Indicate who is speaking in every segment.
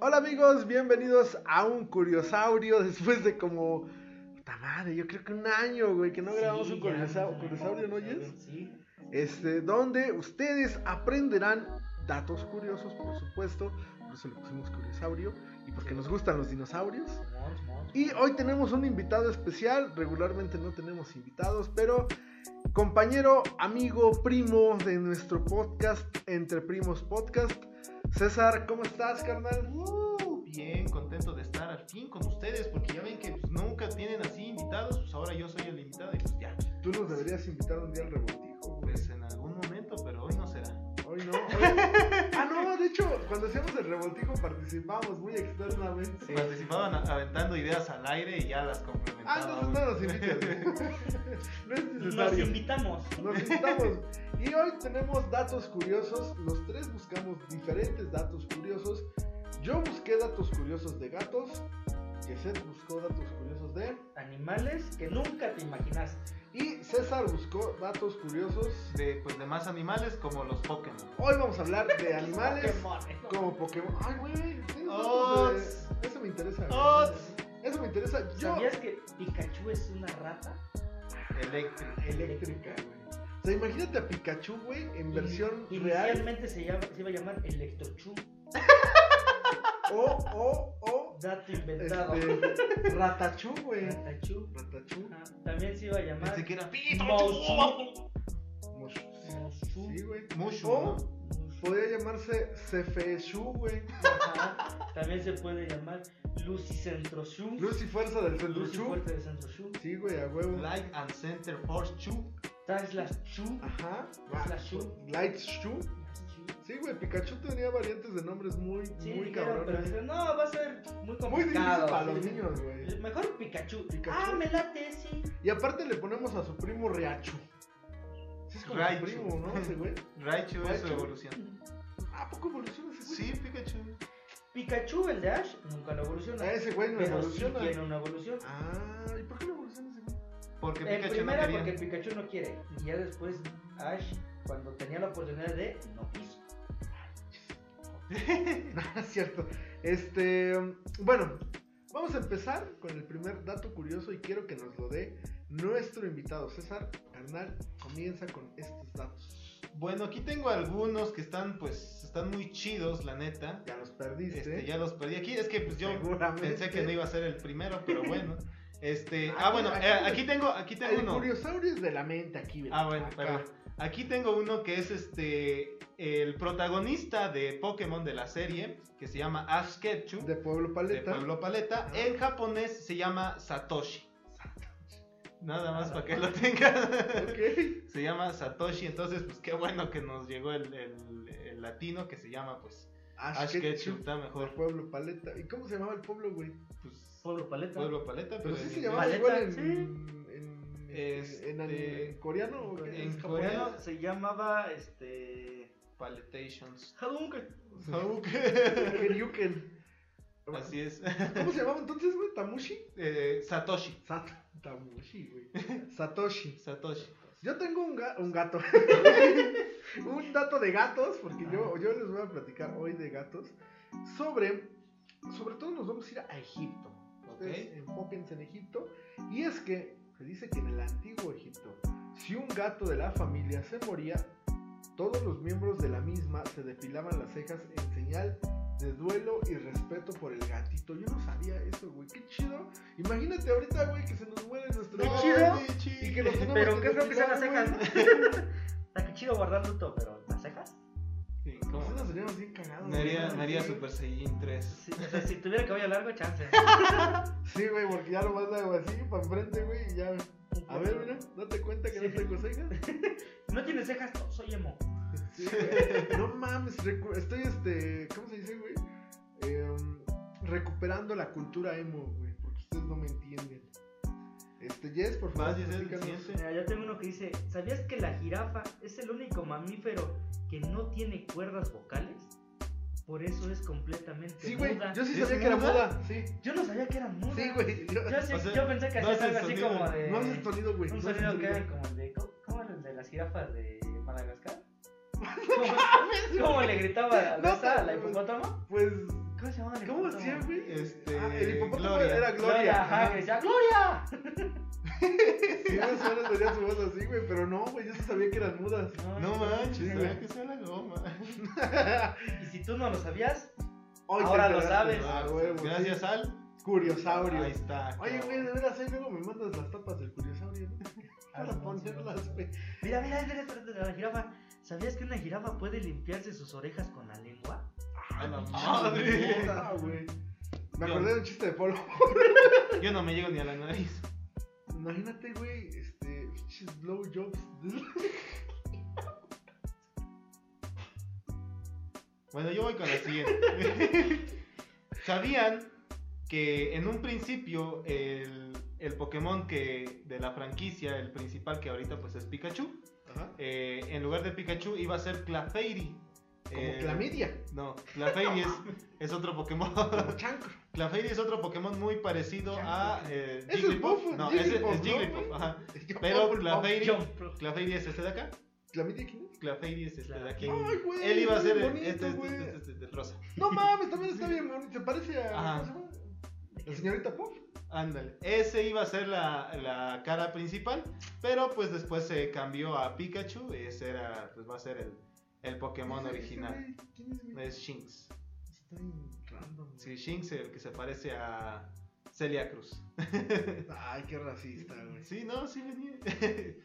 Speaker 1: Hola amigos, bienvenidos a un Curiosaurio después de como... Puta madre, yo creo que un año, güey, que no grabamos
Speaker 2: Sí,
Speaker 1: un Curiosaurio, ¿no, Jess?
Speaker 2: Sí.
Speaker 1: Este, donde ustedes aprenderán datos curiosos, por supuesto, por eso le pusimos Curiosaurio, y porque nos gustan los dinosaurios. Y hoy tenemos un invitado especial. Regularmente no tenemos invitados, pero compañero, amigo, primo de nuestro podcast, Entre Primos Podcast. César, ¿cómo estás, carnal?
Speaker 3: Uh, bien, contento de estar al fin con ustedes, porque ya ven que pues, nunca tienen así invitados, pues ahora yo soy el invitado y pues ya,
Speaker 1: Tú nos deberías invitar un día al revoltijo, güey.
Speaker 3: pues en
Speaker 1: cuando hacíamos el revoltijo participamos muy externamente.
Speaker 3: Participaban a- aventando ideas al aire y ya las
Speaker 1: Ah,
Speaker 3: complementaban.
Speaker 1: entonces no nos invitas. no es
Speaker 2: Nos
Speaker 1: necesario.
Speaker 2: invitamos.
Speaker 1: Nos invitamos. Y hoy tenemos datos curiosos. Los tres buscamos diferentes datos curiosos. Yo busqué datos curiosos de gatos. Seth buscó datos curiosos de.
Speaker 2: Animales que nunca te imaginaste.
Speaker 1: Y César buscó datos curiosos.
Speaker 3: De, pues, de más animales como los Pokémon.
Speaker 1: Hoy vamos a hablar de animales como Pokémon. Ay, güey. de- Eso me interesa.
Speaker 3: Oh,
Speaker 1: Eso me interesa. Yo.
Speaker 2: ¿Sabías que Pikachu es una rata?
Speaker 1: Eléctrica, güey. O sea, imagínate a Pikachu, güey, en versión
Speaker 2: Y-
Speaker 1: real.
Speaker 2: Inicialmente se, llama- se iba a llamar Electrochu.
Speaker 1: O, o, o.
Speaker 2: Dato inventado.
Speaker 1: Este, Ratachu, güey.
Speaker 2: Ratachu.
Speaker 1: Ratachu.
Speaker 2: Ajá. También se iba a llamar
Speaker 3: Pensé que era Pito.
Speaker 2: Mouchu.
Speaker 1: Mosh-
Speaker 2: Mouchu.
Speaker 1: Sí, güey.
Speaker 3: Mushu,
Speaker 1: O
Speaker 3: ¿no?
Speaker 1: podría llamarse Cefeshu, güey.
Speaker 2: Ajá. También se puede llamar Lucicentroshu.
Speaker 1: Luz y fuerza del centro
Speaker 2: Lucy
Speaker 1: Chu.
Speaker 2: fuerte de Centroshu.
Speaker 1: Sí, güey, a huevo.
Speaker 3: Light and Center Force Chu.
Speaker 2: Taslas Chu.
Speaker 1: Ajá.
Speaker 2: Taslas Chu.
Speaker 1: Light Shu. Sí, güey, Pikachu tenía variantes de nombres muy,
Speaker 2: Sí,
Speaker 1: muy
Speaker 2: pero
Speaker 1: cabrones.
Speaker 2: dijeron, no, va a ser muy complicado.
Speaker 1: Muy difícil para
Speaker 2: sí,
Speaker 1: los niños, güey.
Speaker 2: Mejor Pikachu.
Speaker 1: Pikachu.
Speaker 2: Ah, me late, sí.
Speaker 1: Y aparte le ponemos a su primo Riachu. Sí, es como
Speaker 3: Raichu.
Speaker 1: su primo, ¿no? Ese güey.
Speaker 3: Raichu es su
Speaker 1: Raichu.
Speaker 3: evolución.
Speaker 1: ¿A poco evoluciona ese güey?
Speaker 3: Sí, Pikachu.
Speaker 2: Pikachu, el de Ash, nunca lo evoluciona.
Speaker 1: Ah, ese güey no
Speaker 2: pero
Speaker 1: evoluciona.
Speaker 2: sí tiene una evolución.
Speaker 1: Ah, ¿y por qué no evoluciona ese güey?
Speaker 3: Porque
Speaker 2: En
Speaker 3: Pikachu no
Speaker 2: primera
Speaker 3: quería.
Speaker 2: porque Pikachu no quiere. Y ya después Ash, cuando tenía la oportunidad de, no quiso.
Speaker 1: No, es cierto. Este, bueno, vamos a empezar con el primer dato curioso y quiero que nos lo dé nuestro invitado César. Carnal, comienza con estos datos.
Speaker 3: Bueno, aquí tengo algunos que están, pues, están muy chidos, la neta.
Speaker 1: Ya los perdiste.
Speaker 3: Este, ya los perdí aquí. Es que pues yo pensé que no iba a ser el primero, pero bueno. Este, ah, bueno,
Speaker 1: aquí-
Speaker 3: eh, aquí tengo, aquí tengo
Speaker 1: El
Speaker 3: uno.
Speaker 1: curiosaurio es de la mente aquí. ¿verdad?
Speaker 3: Ah, bueno, perdón. Aquí tengo uno que es este el protagonista de Pokémon de la serie, que se llama Ash Ketchum,
Speaker 1: De Pueblo
Speaker 3: de
Speaker 1: Paleta.
Speaker 3: Pueblo Paleta. En japonés se llama Satoshi. Nada más para que lo tengan.
Speaker 1: Ok.
Speaker 3: se llama Satoshi, entonces pues qué bueno que nos llegó el, el- el latino que se llama pues
Speaker 1: Ash,
Speaker 3: Ash
Speaker 1: Ketchum,
Speaker 3: está
Speaker 1: de
Speaker 3: mejor.
Speaker 1: Pueblo Paleta. ¿Y cómo se llamaba el pueblo, güey?
Speaker 3: Pues,
Speaker 2: Pueblo Paleta.
Speaker 3: Pueblo Paleta,
Speaker 1: Pero
Speaker 3: pero
Speaker 1: sí se llamaba
Speaker 2: Paleta,
Speaker 1: igual en,
Speaker 2: sí.
Speaker 1: en, este, en, en coreano. ¿o qué?
Speaker 3: en
Speaker 2: En
Speaker 3: coreano.
Speaker 2: se llamaba este.
Speaker 3: Paletations.
Speaker 2: Hadouken.
Speaker 1: Ryuken.
Speaker 3: Así es.
Speaker 1: ¿Cómo se llamaba entonces, güey? ¿Tamushi?
Speaker 3: Eh, Satoshi.
Speaker 1: Sat Tamushi, güey. Satoshi.
Speaker 3: Satoshi.
Speaker 1: Yo tengo un, ga- un gato. un dato de gatos, porque yo, yo les voy a platicar hoy de gatos. Sobre, sobre todo nos vamos a ir a Egipto. Ustedes enfóquense en Egipto. Y es que se dice que en el antiguo Egipto, si un gato de la familia se moría, todos los miembros de la misma se depilaban las cejas en señal de duelo y respeto por el gatito. Yo no sabía eso, güey. Qué chido. Imagínate ahorita, güey, que se nos muere nuestro gato.
Speaker 2: chido.
Speaker 3: qué chido.
Speaker 1: Y que tenemos
Speaker 2: Pero qué feo que sean las cejas. Está que chido guardar luto, pero.
Speaker 1: Seríamos bien cagados.
Speaker 3: Me haría,
Speaker 1: güey.
Speaker 3: me haría Super Saiyan 3.
Speaker 2: Sí, o sea, si tuviera cabello largo, chance.
Speaker 1: Sí, güey, porque ya lo vas a así para enfrente, güey, y ya. A ver, mira, date cuenta que no tengo cejas.
Speaker 2: No tienes cejas, no, soy emo.
Speaker 1: Sí, güey. No mames, estoy este. ¿Cómo se dice, güey? Em, recuperando la cultura emo, güey, porque ustedes no me entienden. Este, Jess, por favor,
Speaker 3: Vas, Jess.
Speaker 2: Mira, yo tengo uno que dice, ¿sabías que la jirafa es el único mamífero que no tiene cuerdas vocales? Por eso es completamente
Speaker 1: Sí, güey,
Speaker 2: muda.
Speaker 1: yo sí
Speaker 3: ¿Es
Speaker 1: sabía que era
Speaker 3: muda?
Speaker 1: sí.
Speaker 2: Yo no sabía que era muda.
Speaker 1: Sí, güey. Yo,
Speaker 2: Yo, sí-
Speaker 3: O sea,
Speaker 2: yo pensé que
Speaker 3: no
Speaker 2: hacía
Speaker 3: hace
Speaker 2: algo así
Speaker 3: sonido.
Speaker 2: como de...
Speaker 1: no haces sonido, güey.
Speaker 2: Un
Speaker 1: no
Speaker 2: sonido que era como el de... ¿Cómo, cómo era el de las jirafas de Madagascar? ¿Cómo, cómo le gritaba a
Speaker 1: No,
Speaker 2: esa, a la
Speaker 1: pues,
Speaker 2: hipopótamo?
Speaker 1: Pues
Speaker 2: ¿Cómo se llama el
Speaker 1: ¿Cómo
Speaker 2: hipopótamo?
Speaker 1: decía, güey?
Speaker 3: Este,
Speaker 1: Ah, el hipopótamo
Speaker 3: Gloria.
Speaker 1: era Gloria.
Speaker 2: Gloria, ajá,
Speaker 1: Ajá.
Speaker 2: que decía ¡Gloria!
Speaker 1: Sí, o menos tenía su voz así, güey, pero no, güey, yo sabía que eran mudas.
Speaker 3: No
Speaker 2: sí,
Speaker 3: manches, sabía
Speaker 2: güey.
Speaker 3: que sea la goma.
Speaker 2: Y si tú no lo sabías,
Speaker 1: Hoy
Speaker 2: Ahora lo sabes.
Speaker 1: ah, huevo,
Speaker 3: Gracias al.
Speaker 1: Curiosaurio.
Speaker 3: Ahí está.
Speaker 1: Oye, güey, de veras, ahí luego me mandas las tapas del Curiosaurio, ¿no?
Speaker 2: Ah,
Speaker 1: Para ponerlas, güey.
Speaker 2: Mira, mira, mira, la jirafa. ¿Sabías que una jirafa puede limpiarse sus orejas con la lengua?
Speaker 3: A la
Speaker 1: Madre.
Speaker 3: madre.
Speaker 1: Ah, güey. Me acordé de un chiste de polo.
Speaker 3: Yo no me llego ni a la nariz.
Speaker 1: Imagínate, güey, este, pinches blowjobs.
Speaker 3: Bueno, yo voy con la siguiente. ¿Sabían que en un principio el, el Pokémon que de la franquicia, el principal que ahorita pues es Pikachu,
Speaker 1: Ajá.
Speaker 3: eh, en lugar de Pikachu iba a ser Clefairy.
Speaker 1: Como
Speaker 3: Eh,
Speaker 1: clamidia.
Speaker 3: No, Clefairy es, es otro Pokémon.
Speaker 1: Como chancro.
Speaker 3: Clefairy es otro Pokémon muy parecido a eh,
Speaker 1: es
Speaker 3: Jigglypuff. No, ese es
Speaker 1: ¿no,
Speaker 3: Jigglypuff, ajá. Pero Clefairy. Clefairy es este de acá.
Speaker 1: ¿Clamidia quién es?
Speaker 3: Clefairy es este de aquí.
Speaker 1: Ay, güey.
Speaker 3: Él iba a ser
Speaker 1: bonito,
Speaker 3: este, este,
Speaker 1: güey.
Speaker 3: este, este, este, rosa.
Speaker 1: No mames, también está bien bonito. Se parece a.
Speaker 3: Ajá.
Speaker 1: La señorita Puff.
Speaker 3: Ándale. Ese iba a ser la, la cara principal, pero pues después se cambió a Pikachu. Ese era, pues va a ser el, el Pokémon original.
Speaker 1: ¿Quién es, güey?
Speaker 3: Es Shinx.
Speaker 1: Está bien random. güey.
Speaker 3: Sí, Shinx, el que se parece a Celia Cruz.
Speaker 1: Ay, qué racista, güey.
Speaker 3: Sí, no, sí venía.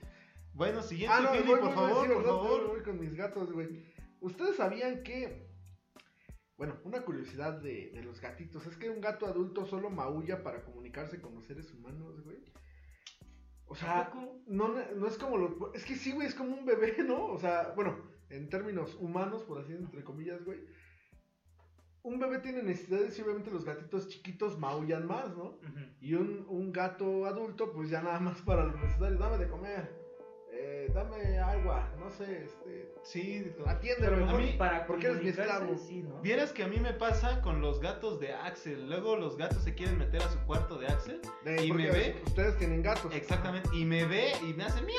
Speaker 3: bueno, siguiente,
Speaker 1: Ah, no,
Speaker 3: Philly,
Speaker 1: voy,
Speaker 3: por
Speaker 1: voy,
Speaker 3: favor,
Speaker 1: sí,
Speaker 3: por favor.
Speaker 1: Voy con mis gatos, güey. Ustedes sabían que. Bueno, una curiosidad de, de los gatitos es que un gato adulto solo maulla para comunicarse con los seres humanos, güey. O sea, no, no es como los. Es que sí, güey, es como un bebé, ¿no? O sea, bueno, en términos humanos, por así entre comillas, güey. Un bebé tiene necesidades y obviamente los gatitos chiquitos maullan más, ¿no? Y un, un gato adulto, pues ya nada más para lo necesario. Dame de comer, eh, dame agua, no sé, este.
Speaker 3: Sí,
Speaker 1: Atiende,
Speaker 2: Pero
Speaker 1: a lo
Speaker 2: mejor
Speaker 1: mejor.
Speaker 3: mí-
Speaker 2: para
Speaker 1: porque eres mi esclavo.
Speaker 2: sí, ¿no?
Speaker 3: Vieras que a mí me pasa con los gatos de Axel. Luego los gatos se quieren meter a su cuarto de Axel.
Speaker 1: de-
Speaker 3: ¿Y me ve?
Speaker 1: Ustedes tienen gatos.
Speaker 3: Exactamente. Y me ve y me hace miau.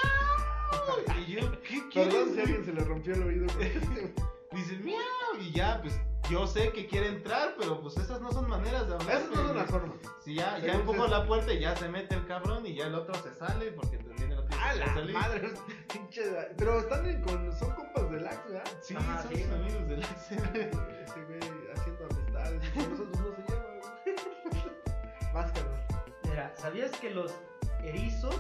Speaker 3: Y yo, ¿qué
Speaker 1: Perdón
Speaker 3: quieres?
Speaker 1: si a alguien se le rompió el oído. güey.
Speaker 3: Dice miau. Y ya, pues yo sé que quiere entrar, pero pues esas no son maneras de hablar.
Speaker 1: Esas no son las formas.
Speaker 3: Si ya, ya
Speaker 1: se-
Speaker 3: la puerta y ya se mete el cabrón y ya el otro se sale porque también el otro
Speaker 1: ¡A
Speaker 3: se
Speaker 1: la
Speaker 3: quiere salir.
Speaker 1: madre! Pero están en- con, son compas del Axe, ¿verdad?
Speaker 3: Sí,
Speaker 2: Ajá,
Speaker 3: son
Speaker 2: sí.
Speaker 3: sus amigos del Axel.
Speaker 1: Ese güey haciendo amistades. nosotros no se lleva, güey. Más, carnal.
Speaker 2: Mira, ¿sabías que los erizos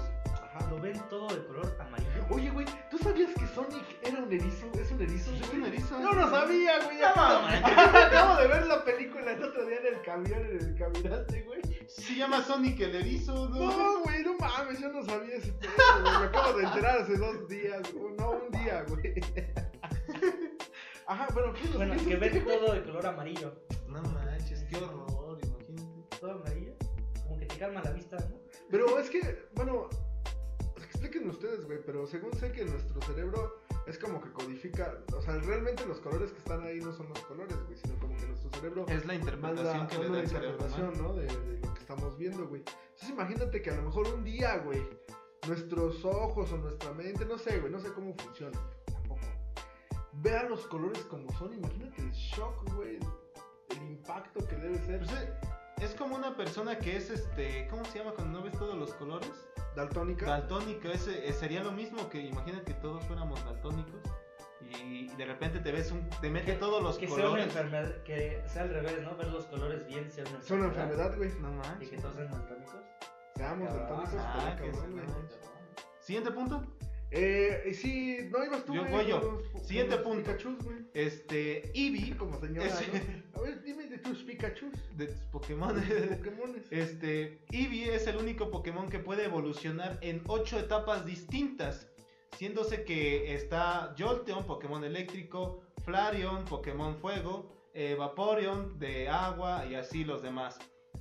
Speaker 1: Ajá.
Speaker 2: lo ven todo de color amarillo?
Speaker 1: Oye, güey, ¿tú sabías que Sonic era un erizo? ¿Es un erizo?
Speaker 3: Sí, es un erizo.
Speaker 1: No lo sabía, güey.
Speaker 2: No,
Speaker 1: acabo, de ver la película el otro día en el camión, en el caminante, güey.
Speaker 3: Se llama Sonic el erizo, ¿no?
Speaker 1: No, güey, no mames, yo no sabía ese pedo, güey. Me acabo de enterar hace dos días, güey. No, un día, güey. Ajá, pero ¿qué
Speaker 2: Bueno, que ven todo de color amarillo.
Speaker 3: No manches, qué horror, imagínate.
Speaker 2: Todo amarillo. Como que te calma la vista, ¿no?
Speaker 1: Pero es que, bueno, explíquenme ustedes, güey, pero según sé que nuestro cerebro es como que codifica, o sea, realmente los colores que están ahí no son los colores, güey, sino como que nuestro cerebro
Speaker 3: Es la interpretación
Speaker 1: manda
Speaker 3: que le da el cerebro
Speaker 1: interpretación,
Speaker 3: humano.
Speaker 1: ¿no? De, de lo que estamos viendo, güey. Entonces imagínate que a lo mejor un día, güey, nuestros ojos o nuestra mente, no sé, güey, no sé cómo funciona, tampoco. Vean los colores como son, imagínate el shock, güey, el impacto que debe ser.
Speaker 3: Pues, eh, es como una persona que es este, ¿cómo se llama cuando no ves todos los colores?
Speaker 1: Daltónica.
Speaker 3: Daltónico, ese eh, sería lo mismo que imagina que todos fuéramos daltónicos y de repente te ves un, te mete todos los
Speaker 2: que sea una
Speaker 3: colores.
Speaker 2: enfermedad, que sea al revés, ¿no? Ver los colores bien sea una
Speaker 1: es una enfermedad, güey.
Speaker 3: No
Speaker 2: Y
Speaker 3: manches.
Speaker 2: que todos sean daltónicos.
Speaker 1: Seamos daltónicos,
Speaker 3: Ah, que
Speaker 1: cabrón,
Speaker 3: no manches. Siguiente punto.
Speaker 1: Eh, y sí, no ibas tú,
Speaker 3: Yo voy yo. Siguiente punto.
Speaker 1: Pikachus, güey.
Speaker 3: Este, Eevee
Speaker 1: Como señora. A ver, dime de tus Pikachus.
Speaker 3: de tus Pokémon.
Speaker 1: Pokémones.
Speaker 3: Este, Eevee es el único Pokémon que puede evolucionar en 8 etapas distintas, siéndose que está Jolteon, Pokémon eléctrico, Flareon, Pokémon fuego, eh, Vaporeon de agua y así los demás.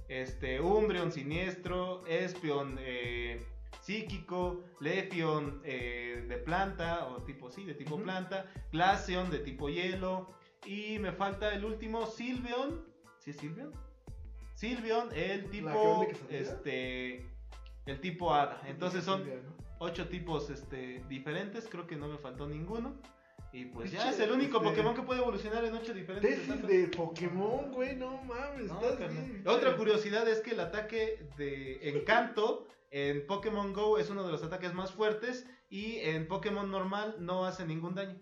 Speaker 3: Este, Umbreon siniestro, Espion eh, psíquico, Lefion eh, de planta o tipo sí, de tipo planta, Glaceon de tipo hielo y me falta el último Silveon, ¿sí es Silveon? Silveon, el tipo, este, el tipo hada. Entonces son ocho tipos este, diferentes, creo que no me faltó ninguno. Y pues ya es el único
Speaker 1: este,
Speaker 3: Pokémon que puede evolucionar en ocho diferentes
Speaker 1: Tesis
Speaker 3: etapas.
Speaker 1: de Pokémon, güey, no mames.
Speaker 3: No,
Speaker 1: estás bien,
Speaker 3: Otra curiosidad es que el ataque de Encanto en Pokémon Go es uno de los ataques más fuertes y en Pokémon normal no hace ningún daño.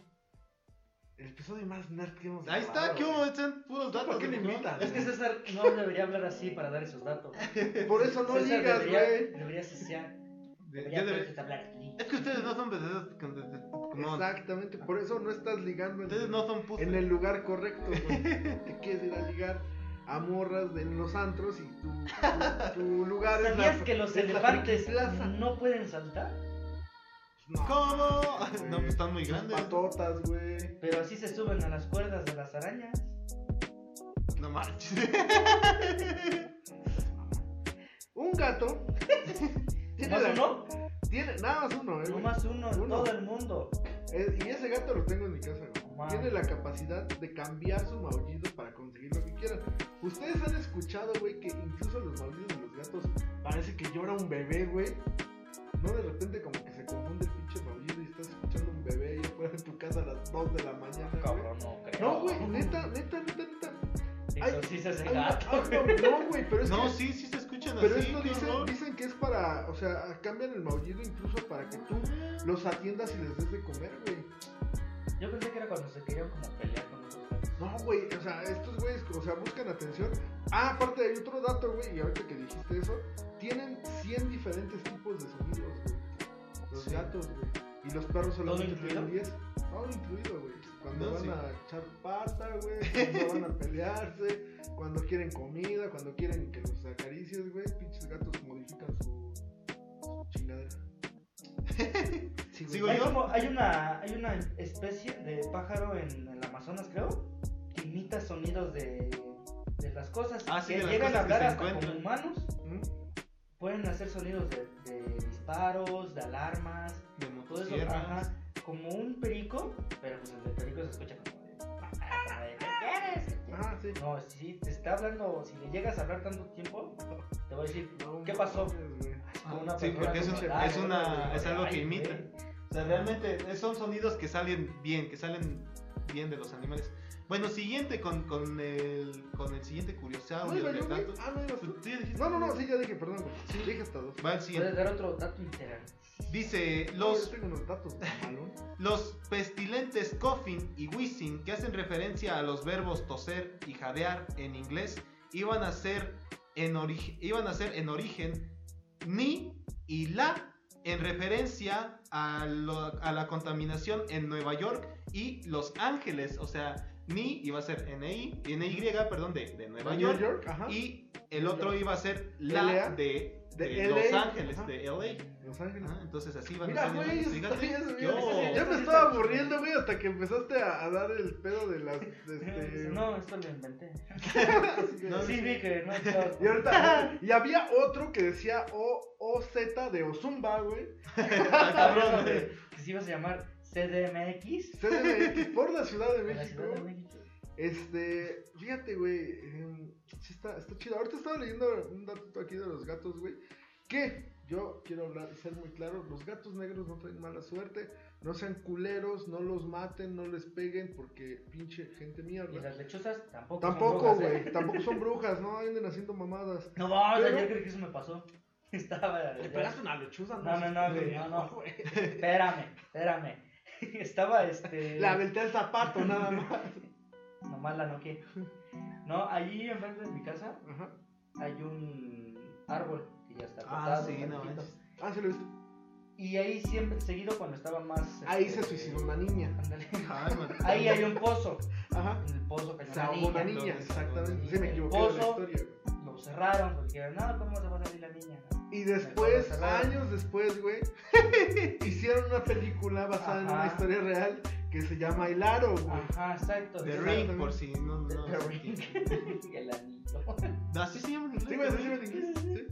Speaker 1: El episodio más nerd que hemos
Speaker 3: Ahí está, ¿qué hubo? Están puros datos.
Speaker 1: por qué
Speaker 3: Pokémon.
Speaker 1: invitas?
Speaker 2: Es que César no debería hablar así para dar esos datos.
Speaker 1: Por eso no
Speaker 2: César
Speaker 1: ligas,
Speaker 2: debería,
Speaker 1: güey.
Speaker 2: debería Debería entonces hablar.
Speaker 3: Es que ustedes no son Pokémon.
Speaker 1: Exactamente, por eso no estás ligando en,
Speaker 3: Ustedes no son puzzles.
Speaker 1: en el lugar correcto, güey. Te quieres ir a ligar a morras de en los antros y tu, tu, tu lugar es
Speaker 2: ¿Sabías
Speaker 1: la-
Speaker 2: que los
Speaker 1: es la
Speaker 2: elefantes
Speaker 1: Plaza.
Speaker 2: no pueden saltar?
Speaker 1: No,
Speaker 3: ¿Cómo? No, pues están muy grandes.
Speaker 1: patotas, güey.
Speaker 2: Pero así se suben a las cuerdas de las arañas.
Speaker 3: No manches.
Speaker 1: Un gato. tiene
Speaker 2: ¿Más
Speaker 1: la-
Speaker 2: uno?
Speaker 1: Tiene, nada más uno, eh.
Speaker 2: No más uno en
Speaker 1: Uno.
Speaker 2: todo el mundo.
Speaker 1: Eh, y ese gato lo tengo en mi casa, güey.
Speaker 2: Wow.
Speaker 1: Tiene la capacidad de cambiar su maullido para conseguir lo que quieran. Ustedes han escuchado, güey, que incluso los maullidos de los gatos parece que llora un bebé, güey. No de repente como que se confunde el pinche maullido y estás escuchando un bebé ahí afuera de tu casa a las 2 de la mañana. güey.
Speaker 2: Cabrón, no creo.
Speaker 1: No, güey, neta, neta, neta, neta.
Speaker 2: Exorciza ese
Speaker 1: Hay una-
Speaker 2: gato.
Speaker 1: hay una- No, güey, pero es
Speaker 3: No,
Speaker 1: que.
Speaker 3: sí, sí se escuchan
Speaker 1: Pero
Speaker 3: así.
Speaker 1: esto
Speaker 3: qué
Speaker 1: dicen, dicen que es para, o sea, cambian el maullido incluso para que tú los atiendas y les des de comer, güey.
Speaker 2: Yo pensé que era cuando se querían como pelear con otros gatos.
Speaker 1: No, güey, o sea, estos güeyes, o sea, buscan atención. Ah, aparte hay otro dato, güey, y ahorita que dijiste eso, tienen 100 diferentes tipos de sonidos, güey. Los
Speaker 3: Sí.
Speaker 1: gatos, güey. Y los perros solamente tienen 10. Todo incluido, güey. Cuando
Speaker 3: No,
Speaker 1: van
Speaker 3: sí.
Speaker 1: a echar pata, güey. Cuando van a pelearse. Cuando quieren comida. Cuando quieren que los acaricies, güey. Pinches gatos modifican su, su chingadera. Sí, güey.
Speaker 3: Sigo
Speaker 2: Hay,
Speaker 3: yo?
Speaker 2: como, hay, una, hay una especie de pájaro en el Amazonas, creo, que imita sonidos de, de las cosas.
Speaker 3: Ah, sí,
Speaker 2: que
Speaker 3: de las
Speaker 2: llegan a
Speaker 3: que
Speaker 2: hablar
Speaker 3: se
Speaker 2: hasta
Speaker 3: encuentran.
Speaker 2: como humanos.
Speaker 1: ¿Mm?
Speaker 2: Pueden hacer sonidos de, de disparos, de alarmas,
Speaker 3: De
Speaker 2: todo eso. Ajá, como un perico, pero pues el de perico se escucha como de. de, ¿Qué quieres? ¿Qué quieres?".
Speaker 1: Ah, sí.
Speaker 2: No, si te está hablando, si le llegas a hablar tanto tiempo, te voy a decir,
Speaker 1: No
Speaker 2: ¿qué pasó? una
Speaker 3: Sí,
Speaker 2: persona
Speaker 3: porque es, un-
Speaker 2: "Ah,
Speaker 3: es una, es algo que imita.
Speaker 2: Güey".
Speaker 3: O sea, realmente son sonidos que salen bien, que salen bien de los animales. Bueno, siguiente con, con el con el siguiente curiosidad
Speaker 1: ¿No
Speaker 3: gatos.
Speaker 1: Ah, no ibas tú. No, no, no, sí, ya dije, perdón. Sí, dije hasta dos.
Speaker 3: Va el
Speaker 2: ¿Puedes dar otro dato integral?
Speaker 3: Dice,
Speaker 1: No,
Speaker 3: los,
Speaker 1: yo tengo unos datos,
Speaker 3: los pestilentes coughing y wheezing, que hacen referencia a los verbos toser y jadear en inglés, iban a ser en, iban a ser en origen ni y la en referencia a, lo- a la contaminación en Nueva York y Los Ángeles. O sea, ni iba a ser NI, NY, perdón, de, de Nueva York. Y el otro iba a ser LA, de,
Speaker 1: de
Speaker 3: Los Ángeles,
Speaker 1: ajá.
Speaker 3: de LA.
Speaker 1: Los Ángeles.
Speaker 3: Ah, entonces así van
Speaker 1: Mira, güey,
Speaker 3: Fíjate.
Speaker 1: Ya me estaba aburriendo, güey, hasta que empezaste a, a dar el pedo de las. de este...
Speaker 2: No, esto lo inventé.
Speaker 3: No,
Speaker 2: Sí, vi que no estaba-
Speaker 1: Y ahorita. Y había otro que decía O, OZ de Ozumba, güey.
Speaker 3: Cabrón, güey.
Speaker 2: de- que se iba a llamar CDMX.
Speaker 1: CDMX por la Ciudad de
Speaker 2: en la
Speaker 1: México.
Speaker 2: Ciudad de México.
Speaker 1: Este, fíjate, güey, sí está, está chido. Ahorita estaba leyendo un dato aquí de los gatos, güey. Que yo quiero hablar y ser muy claro: los gatos negros no traen mala suerte. No sean culeros, no los maten, no les peguen, porque pinche gente
Speaker 2: Y
Speaker 1: mierda.
Speaker 2: las lechuzas tampoco. son
Speaker 1: Tampoco,
Speaker 2: brujas, ¿eh?
Speaker 1: güey, tampoco son brujas, no anden haciendo mamadas.
Speaker 2: No, vamos,
Speaker 1: Pero-
Speaker 2: ayer creo que eso me pasó. Estaba.
Speaker 1: ¿Le pegaste una lechuza?
Speaker 2: No, no, no, güey, no, no.
Speaker 1: güey.
Speaker 2: Espérame, espérame. Estaba este.
Speaker 1: Le aventé el zapato, nada más.
Speaker 2: Nomás la noqué. No, allí enfrente de mi casa
Speaker 1: Ajá.
Speaker 2: hay un árbol que ya está
Speaker 3: Ah,
Speaker 2: cortado.
Speaker 3: sí,
Speaker 2: está
Speaker 3: no.
Speaker 1: Ah, se lo viste.
Speaker 2: Y ahí siempre, seguido cuando estaba más.
Speaker 1: Ahí
Speaker 2: este,
Speaker 1: se suicidó una niña.
Speaker 3: Ay.
Speaker 2: Ahí hay un pozo.
Speaker 1: Ajá.
Speaker 2: En el pozo cayó
Speaker 1: Se
Speaker 2: una
Speaker 1: ahogó una
Speaker 2: niña.
Speaker 1: niña, exactamente. Sí, me la historia, güey.
Speaker 2: Lo cerraron porque dijeron, no, ¿cómo se va a salir la niña?
Speaker 1: Y después, años después, güey, hicieron una película basada en una historia real que se llama Hilaro, güey.
Speaker 2: Ajá, exacto.
Speaker 3: The. Ring, por si no. no
Speaker 2: The Ring. El anillo.
Speaker 3: Así se llama en inglés.
Speaker 1: Sí, güey, así se llama en inglés. Sí.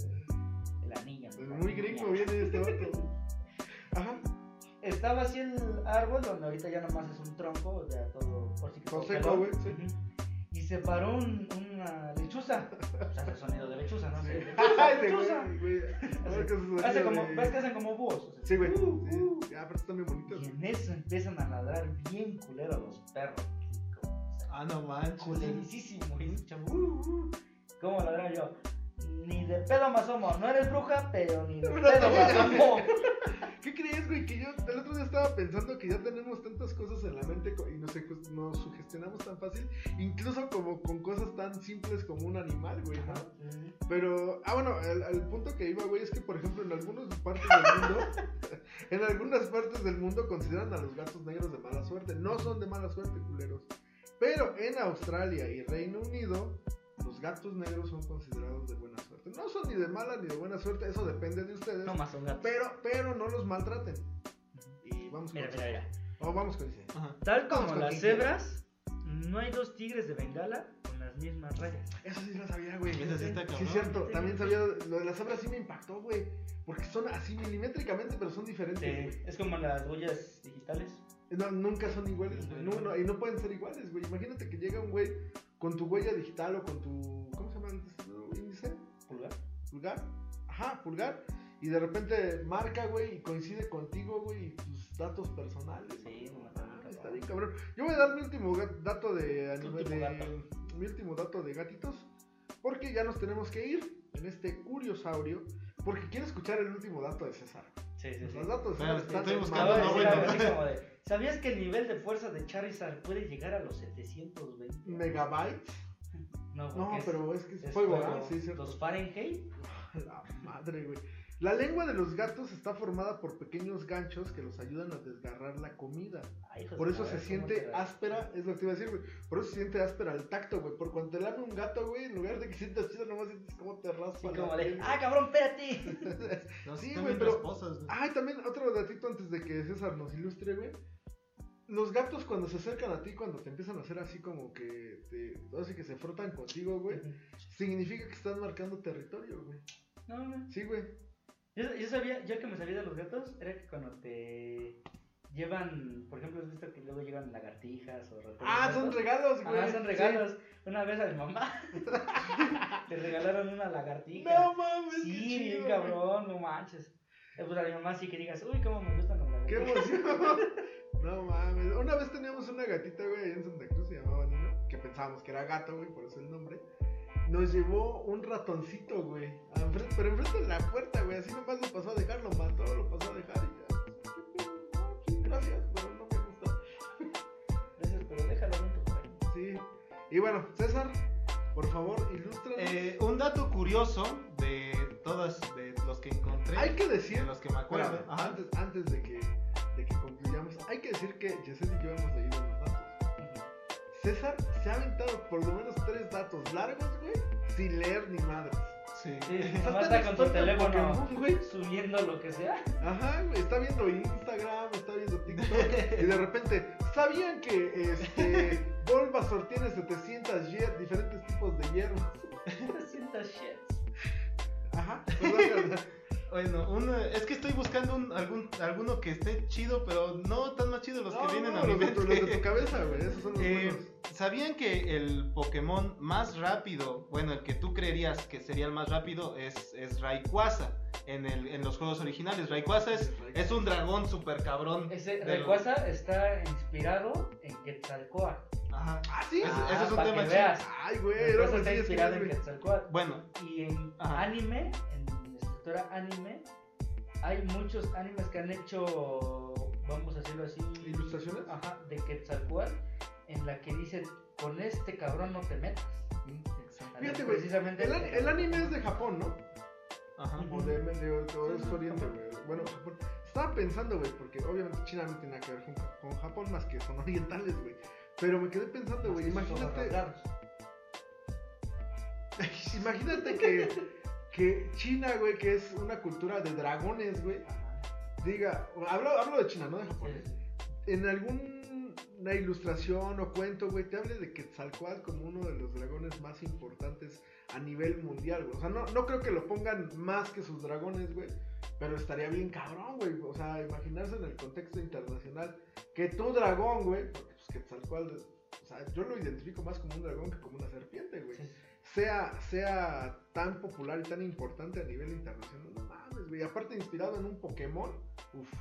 Speaker 2: El anillo.
Speaker 1: Pues Muy gringo viene este vato. Ajá.
Speaker 2: Estaba así el árbol donde ahorita ya nomás es un tronco, ya todo, por si que
Speaker 1: Todo seco, güey, sí.
Speaker 2: Se paró un- una lechuza. Hace sonido de lechuza, ¿no?
Speaker 1: Sí.
Speaker 2: Lechuza.
Speaker 1: güey, güey. Cosas
Speaker 2: Hace como,
Speaker 1: de-
Speaker 2: ves que hacen como búhos. o sea,
Speaker 1: Sí, güey.
Speaker 2: uh,
Speaker 1: Sí.
Speaker 2: uh.
Speaker 1: Ah, pero están bien bonitos.
Speaker 2: Y en eso empiezan a ladrar bien culero los perros. Como, o sea,
Speaker 3: Ah, no manches.
Speaker 2: culerísimo. Y escuchan, uh, uh. ¿Cómo ladran yo? Ni de pedo más homo. No eres bruja, pero ni de
Speaker 1: No
Speaker 2: pedo más
Speaker 1: voy a-
Speaker 2: homo.
Speaker 1: ¿Qué crees, güey? Que yo el otro día estaba pensando que ya tenemos tantas cosas en la mente co- y nos, ejus- nos sugestionamos tan fácil, incluso como con cosas tan simples como un animal, güey, ¿no? Pero, ah, bueno, el, el punto que iba, güey, es que, por ejemplo, en algunas partes del mundo, en algunas partes del mundo consideran a los gatos negros de mala suerte. No son de mala suerte, culeros. Pero en Australia y Reino Unido, los gatos negros son considerados de buena suerte. No son ni de mala ni de buena suerte, eso depende de ustedes.
Speaker 2: No más son gatos.
Speaker 1: Pero, pero no los maltraten. Y vamos con
Speaker 2: Mira, mira, mira.
Speaker 1: Oh, vamos con ese.
Speaker 2: Tal como
Speaker 1: con
Speaker 2: las cebras, no hay dos tigres de Bengala con las mismas rayas.
Speaker 1: Eso sí lo sabía, güey.
Speaker 3: Eso sí está
Speaker 1: Sí,
Speaker 3: cabrón.
Speaker 1: es cierto. También sabía. Lo de las hebras sí me impactó, güey. Porque son así milimétricamente, pero son diferentes,
Speaker 2: Sí, es como las huellas digitales.
Speaker 1: No, nunca son iguales, güey. No, no, y no pueden ser iguales, güey. Imagínate que llega un güey con tu huella digital o con tu. ¿Cómo se llama índice?
Speaker 2: Pulgar.
Speaker 1: Pulgar. Ajá, pulgar. Y de repente marca, güey, y coincide contigo, güey, y tus datos personales.
Speaker 2: Sí, no
Speaker 1: Ah, está bien, cabrón. Yo voy a dar mi último dato de, anime-
Speaker 2: último
Speaker 1: de-
Speaker 2: dato.
Speaker 1: mi último dato de gatitos, porque ya nos tenemos que ir en este curiosaurio, porque quiero escuchar el último dato de César.
Speaker 2: Sí, sí, sí.
Speaker 1: Los datos están
Speaker 3: estoy buscando, no, bueno.
Speaker 2: como de, ¿Sabías que el nivel de fuerza de Charizard puede llegar a los 720?
Speaker 1: megabytes.
Speaker 2: No,
Speaker 1: No,
Speaker 2: es-
Speaker 1: pero es que es,
Speaker 2: es
Speaker 1: fuego,
Speaker 2: fuego.
Speaker 1: ¿ah? Sí, cierto.
Speaker 2: Los Fahrenheit.
Speaker 1: La madre, güey. La lengua de los gatos está formada por pequeños ganchos que los ayudan a desgarrar la comida.
Speaker 2: Ay,
Speaker 1: Por eso se siente
Speaker 2: ¿cómo te la-
Speaker 1: áspera, es lo que te iba a decir, güey. Por eso se siente áspera al tacto, güey. Por cuando te lame un gato, güey, en lugar de que sientas chido, nomás sientes cómo te raspa.
Speaker 2: Sí, como de. ¡ah, cabrón, espérate!
Speaker 3: No,
Speaker 1: Sí, güey, pero-
Speaker 3: rasposas, güey.
Speaker 1: Ay, también otro datito antes de que César nos ilustre, güey. Los gatos cuando se acercan a ti, cuando te empiezan a hacer así como que te, así que se frotan contigo, güey, significa que están marcando territorio, güey.
Speaker 2: No, no.
Speaker 1: Sí, güey.
Speaker 2: Yo, yo sabía, yo que me sabía de los gatos, era que cuando te llevan, por ejemplo, has visto que luego llegan lagartijas o ratones.
Speaker 1: Ah, son regalos, güey.
Speaker 2: Ah, son regalos. Una vez a mi mamá le regalaron una
Speaker 1: Sí.
Speaker 2: lagartija.
Speaker 1: No mames, qué
Speaker 2: Sí,
Speaker 1: chido,
Speaker 2: bien
Speaker 1: güey.
Speaker 2: cabrón, no manches. Eh, Pues a mi mamá sí que digas, uy, cómo me gustan los
Speaker 1: Qué
Speaker 2: lagartijas.
Speaker 1: emoción. No mames. Una vez teníamos una gatita, güey, ahí en Santa Cruz, se llamaba Nino, que pensábamos que era gato, güey, por eso el nombre. Nos llevó un ratoncito, güey. Pero enfrente de la puerta. Así nomás lo pasó a dejar, lo mató, lo pasó a dejar y ya. Gracias, pero no me gusta.
Speaker 2: Gracias, pero déjalo dentro por ahí.
Speaker 1: Sí. Y bueno, César, por favor, ilústranos.
Speaker 3: Eh, un dato curioso de todas de los que encontré,
Speaker 1: hay que decir,
Speaker 3: de los que me acuerdo.
Speaker 1: espérame,
Speaker 3: Ajá.
Speaker 1: antes, antes de, que, de que concluyamos, hay que decir que Yesel y yo hemos leído los datos. César se ha aventado por lo menos tres datos largos, güey, sin leer ni madres.
Speaker 3: Sí.
Speaker 2: Sí, está con tu teléfono
Speaker 1: Pokémon, güey.
Speaker 2: subiendo lo que sea.
Speaker 1: Ajá, güey, está viendo Instagram, está viendo TikTok y de repente, ¿sabían que este Bulbasaur tiene 700 hier- diferentes tipos de hierbas?
Speaker 2: 300 shits.
Speaker 1: Ajá, perdón,
Speaker 3: Bueno, un, eh, es que estoy buscando un, algún, alguno que esté chido, pero no tan más chido los
Speaker 1: No,
Speaker 3: que vienen
Speaker 1: no,
Speaker 3: a mi
Speaker 1: los de, tu,
Speaker 3: mente.
Speaker 1: los de tu cabeza, güey, esos son los
Speaker 3: Eh,
Speaker 1: buenos.
Speaker 3: ¿Sabían que el Pokémon más rápido, bueno, el que tú creerías que sería el más rápido es, es Rayquaza en, el, en los juegos originales? Rayquaza es, es un dragón super cabrón.
Speaker 2: Ese
Speaker 3: del-
Speaker 2: Rayquaza está inspirado en Quetzalcóatl.
Speaker 3: Ajá.
Speaker 1: Ah, sí.
Speaker 3: Ese-
Speaker 2: Ah,
Speaker 3: ese es un tema chido.
Speaker 1: Ay, güey,
Speaker 2: Rayquaza
Speaker 1: no, pues
Speaker 2: está
Speaker 1: sí, es que
Speaker 2: inspirado en
Speaker 1: güey.
Speaker 2: Quetzalcóatl.
Speaker 3: Bueno,
Speaker 2: Y en
Speaker 3: Ajá.
Speaker 2: anime, en anime, hay muchos animes que han hecho, vamos a decirlo así,
Speaker 1: ¿Ilustraciones?
Speaker 2: Ajá, de Quetzalcóatl, en la que dicen, con este cabrón no te metas.
Speaker 1: Fíjate, güey,
Speaker 2: Precisamente
Speaker 1: El, an- el anime es de Japón, ¿no?
Speaker 3: ajá.
Speaker 1: O de, de, es Oriente, güey. Bueno, Japón. Estaba pensando, güey, porque obviamente China no tiene nada que ver con, con Japón más que son orientales, güey. Pero me quedé pensando, güey, imagínate, imagínate que, que China, güey, que es una cultura de dragones, güey, diga, hablo, hablo de China, no de Japón. en alguna ilustración o cuento, güey, te hable de Quetzalcoatl como uno de los dragones más importantes a nivel mundial, güey. O sea, no, no creo que lo pongan más que sus dragones, güey. Pero estaría bien cabrón, güey. O sea, imaginarse en el contexto internacional que tu dragón, güey, porque pues Quetzalcoatl, o sea, yo lo identifico más como un dragón que como una serpiente, güey. Sea, sea tan popular y tan importante a nivel internacional. No mames, y aparte inspirado en un Pokémon, uff.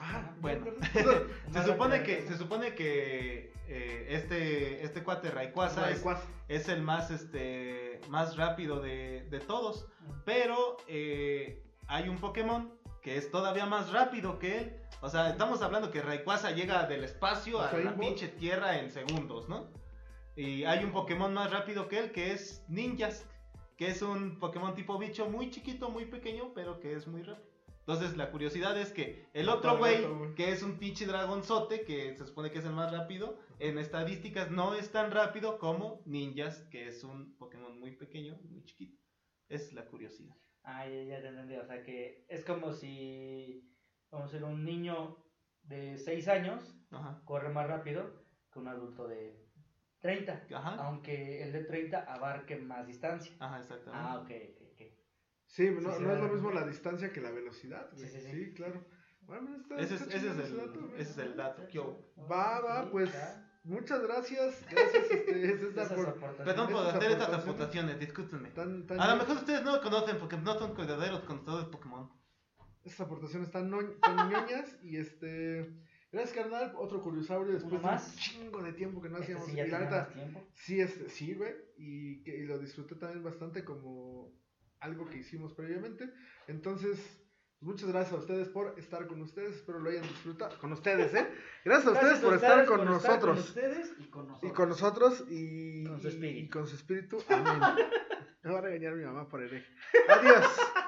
Speaker 3: Ah, bueno. se supone que, se supone que eh, este, este cuate Rayquaza, Es, es, el más, este, más rápido de, de todos. Pero eh, hay un Pokémon que es todavía más rápido que él. O sea, estamos hablando que Rayquaza llega del espacio a la pinche tierra en segundos, ¿no? Y hay un Pokémon más rápido que él que es Ninjas, que es un Pokémon tipo bicho muy chiquito, muy pequeño, pero que es muy rápido. Entonces la curiosidad es que el otro güey, que es un pinche dragonzote, que se supone que es el más rápido, en estadísticas no es tan rápido como Ninjas, que es un Pokémon muy pequeño, muy chiquito. Es la curiosidad.
Speaker 2: Ah, ya, ya te entendí. O sea que es como si, vamos a ser un niño de 6 años corre más rápido que un adulto de 30. Aunque el de 30 abarque más distancia.
Speaker 3: Ajá, exactamente.
Speaker 2: Ah, ok, ok,
Speaker 1: Sí, no, no es lo mismo la distancia que la velocidad. Sí, sí, sí. claro. Bueno,
Speaker 3: ese, es, ese, es el, dato, ese es el dato.
Speaker 1: Va, va, pues. Muchas gracias. Gracias, este, César,
Speaker 3: por, Perdón por hacer estas aportaciones, discúlpenme. a lo mejor ustedes no lo conocen porque no son cuidaderos conocedores de Pokémon.
Speaker 1: Estas aportaciones están tan ñoñas y este. Gracias, carnal. Otro curiosaurio después de un chingo de tiempo que no
Speaker 2: este
Speaker 1: hacíamos.
Speaker 2: Sí, y la neta,
Speaker 1: sí, este, sí, güey. Y, que, y lo disfruté también bastante como algo que hicimos previamente. Entonces, Muchas gracias a ustedes por estar con ustedes. Espero lo hayan disfrutado. Con ustedes, ¿eh? Gracias a ustedes por estar con nosotros. Con
Speaker 2: ustedes y con nosotros.
Speaker 1: Y con nosotros y
Speaker 2: con su espíritu.
Speaker 1: Y con su espíritu. Amén. Me va a regañar mi mamá por hereje. Adiós.